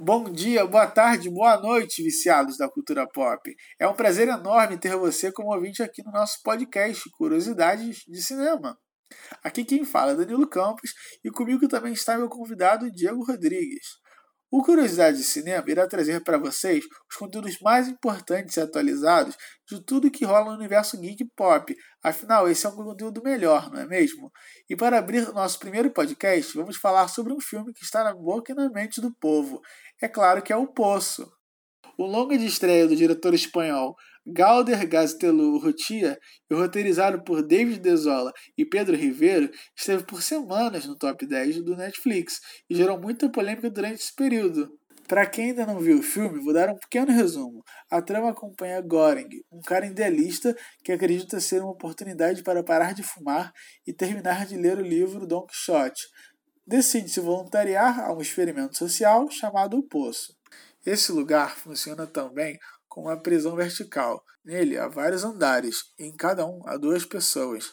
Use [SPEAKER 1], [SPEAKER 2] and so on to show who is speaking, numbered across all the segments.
[SPEAKER 1] Bom dia, boa tarde, boa noite, viciados da cultura pop. É um prazer enorme ter você como ouvinte aqui no nosso podcast Curiosidades de Cinema. Aqui quem fala é Danilo Campos e comigo também está meu convidado Diego Rodrigues. O Curiosidade de Cinema irá trazer para vocês os conteúdos mais importantes e atualizados de tudo que rola no universo geek pop. Afinal, esse é um conteúdo melhor, não é mesmo? E para abrir nosso primeiro podcast, vamos falar sobre um filme que está na boca e na mente do povo. É claro que é O Poço. O longa de estreia do diretor espanhol Galder Gaztelu Rotia e roteirizado por David Dezola e Pedro Ribeiro, esteve por semanas no top 10 do Netflix e gerou muita polêmica durante esse período. Para quem ainda não viu o filme, vou dar um pequeno resumo. A trama acompanha Goring, um cara idealista que acredita ser uma oportunidade para parar de fumar e terminar de ler o livro Don Quixote. Decide se voluntariar a um experimento social chamado O Poço. Esse lugar funciona também com uma prisão vertical. Nele há vários andares, e em cada um há duas pessoas.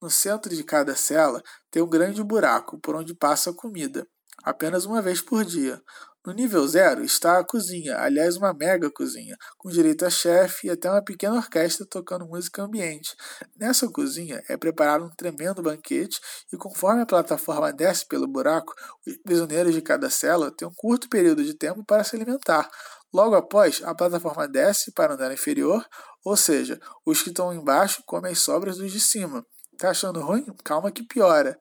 [SPEAKER 1] No centro de cada cela tem um grande buraco por onde passa a comida, apenas uma vez por dia. No nível zero está a cozinha, aliás, uma mega cozinha, com direito a chefe e até uma pequena orquestra tocando música ambiente. Nessa cozinha é preparado um tremendo banquete e, conforme a plataforma desce pelo buraco, os prisioneiros de cada cela têm um curto período de tempo para se alimentar. Logo após, a plataforma desce para o andar inferior, ou seja, os que estão embaixo comem as sobras dos de cima. Tá achando ruim? Calma que piora.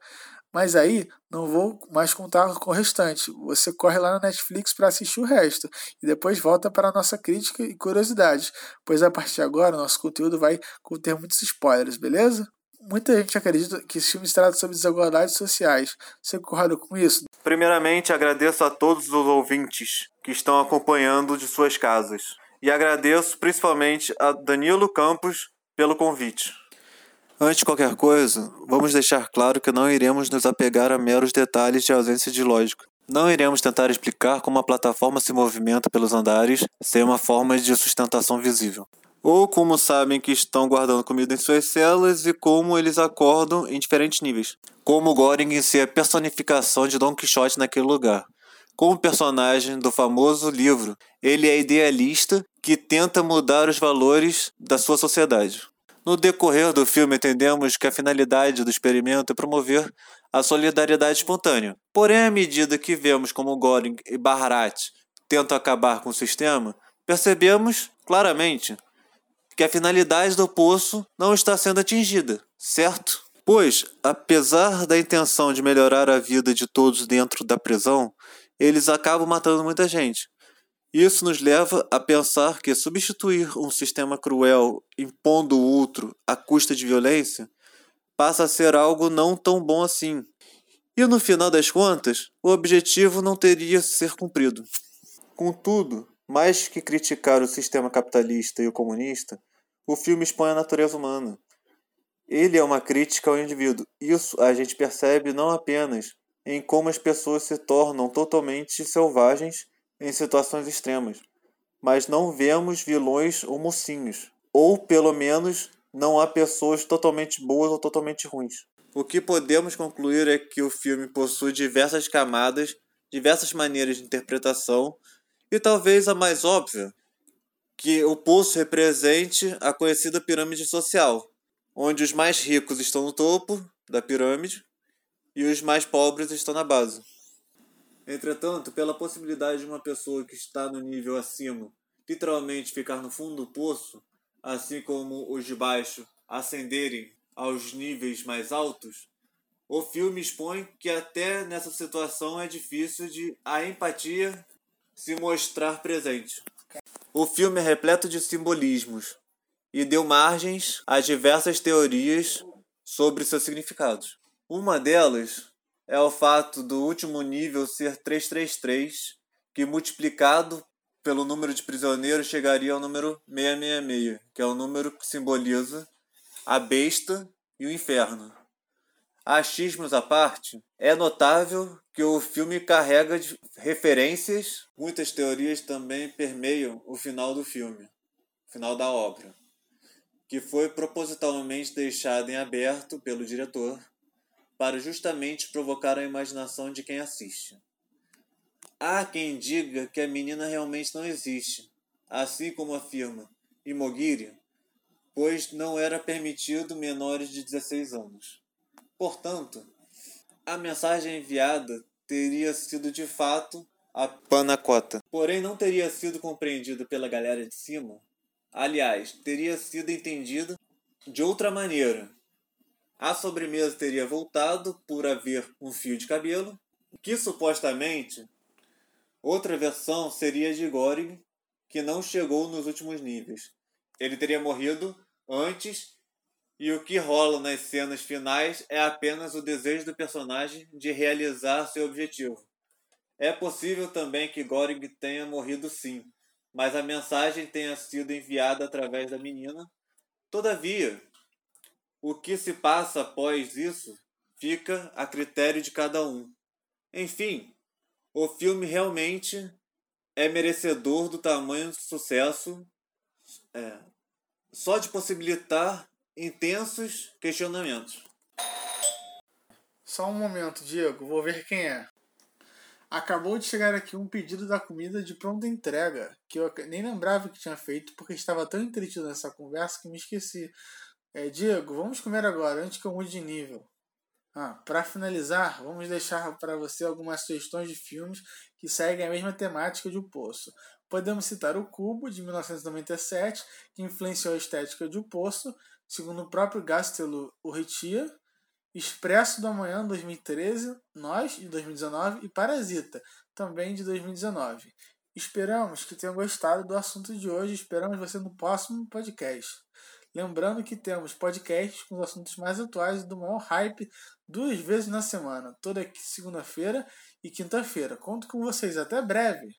[SPEAKER 1] Mas aí não vou mais contar com o restante. Você corre lá na Netflix para assistir o resto e depois volta para a nossa crítica e curiosidades, pois a partir de agora o nosso conteúdo vai conter muitos spoilers, beleza? Muita gente acredita que esse filme se trata sobre desigualdades sociais. Você concorda com isso?
[SPEAKER 2] Primeiramente, agradeço a todos os ouvintes que estão acompanhando de suas casas. E agradeço principalmente a Danilo Campos pelo convite. Antes de qualquer coisa, vamos deixar claro que não iremos nos apegar a meros detalhes de ausência de lógica. Não iremos tentar explicar como a plataforma se movimenta pelos andares sem uma forma de sustentação visível ou como sabem que estão guardando comida em suas celas e como eles acordam em diferentes níveis. Como Goring em si é a personificação de Don Quixote naquele lugar. Como personagem do famoso livro, ele é idealista que tenta mudar os valores da sua sociedade. No decorrer do filme, entendemos que a finalidade do experimento é promover a solidariedade espontânea. Porém, à medida que vemos como Goring e Baharat tentam acabar com o sistema, percebemos claramente que a finalidade do poço não está sendo atingida, certo? Pois, apesar da intenção de melhorar a vida de todos dentro da prisão, eles acabam matando muita gente. Isso nos leva a pensar que substituir um sistema cruel impondo outro à custa de violência passa a ser algo não tão bom assim. E no final das contas, o objetivo não teria ser cumprido. Contudo, mais que criticar o sistema capitalista e o comunista, o filme expõe a natureza humana. Ele é uma crítica ao indivíduo. Isso a gente percebe não apenas em como as pessoas se tornam totalmente selvagens em situações extremas, mas não vemos vilões ou mocinhos, ou pelo menos não há pessoas totalmente boas ou totalmente ruins. O que podemos concluir é que o filme possui diversas camadas, diversas maneiras de interpretação, e talvez a mais óbvia que o poço represente a conhecida pirâmide social, onde os mais ricos estão no topo da pirâmide e os mais pobres estão na base. Entretanto, pela possibilidade de uma pessoa que está no nível acima literalmente ficar no fundo do poço, assim como os de baixo ascenderem aos níveis mais altos, o filme expõe que até nessa situação é difícil de a empatia se mostrar presente. O filme é repleto de simbolismos e deu margens a diversas teorias sobre seus significados. Uma delas é o fato do último nível ser 333, que multiplicado pelo número de prisioneiros chegaria ao número 666, que é o número que simboliza a besta e o inferno. Achismos à parte, é notável que o filme carrega de referências. Muitas teorias também permeiam o final do filme, o final da obra, que foi propositalmente deixado em aberto pelo diretor para justamente provocar a imaginação de quem assiste. Há quem diga que a menina realmente não existe, assim como afirma Imogiri, pois não era permitido menores de 16 anos. Portanto, a mensagem enviada teria sido de fato a panacota. Porém, não teria sido compreendido pela galera de cima. Aliás, teria sido entendido de outra maneira. A sobremesa teria voltado por haver um fio de cabelo, que supostamente outra versão seria de Goring, que não chegou nos últimos níveis. Ele teria morrido antes e o que rola nas cenas finais é apenas o desejo do personagem de realizar seu objetivo. É possível também que Goring tenha morrido sim, mas a mensagem tenha sido enviada através da menina. Todavia, o que se passa após isso fica a critério de cada um. Enfim, o filme realmente é merecedor do tamanho do sucesso é, só de possibilitar intensos questionamentos.
[SPEAKER 1] Só um momento, Diego, vou ver quem é. Acabou de chegar aqui um pedido da comida de pronta entrega, que eu nem lembrava que tinha feito, porque estava tão entretido nessa conversa que me esqueci. É, Diego, vamos comer agora, antes que eu mude de nível. Ah, para finalizar, vamos deixar para você algumas sugestões de filmes que seguem a mesma temática de O Poço. Podemos citar O Cubo, de 1997, que influenciou a estética de O Poço, segundo o próprio Gastelo Urrutia, Expresso do Amanhã, 2013, Nós, de 2019 e Parasita, também de 2019. Esperamos que tenham gostado do assunto de hoje. Esperamos você no próximo podcast. Lembrando que temos podcasts com os assuntos mais atuais do maior hype duas vezes na semana, toda segunda-feira e quinta-feira. Conto com vocês. Até breve!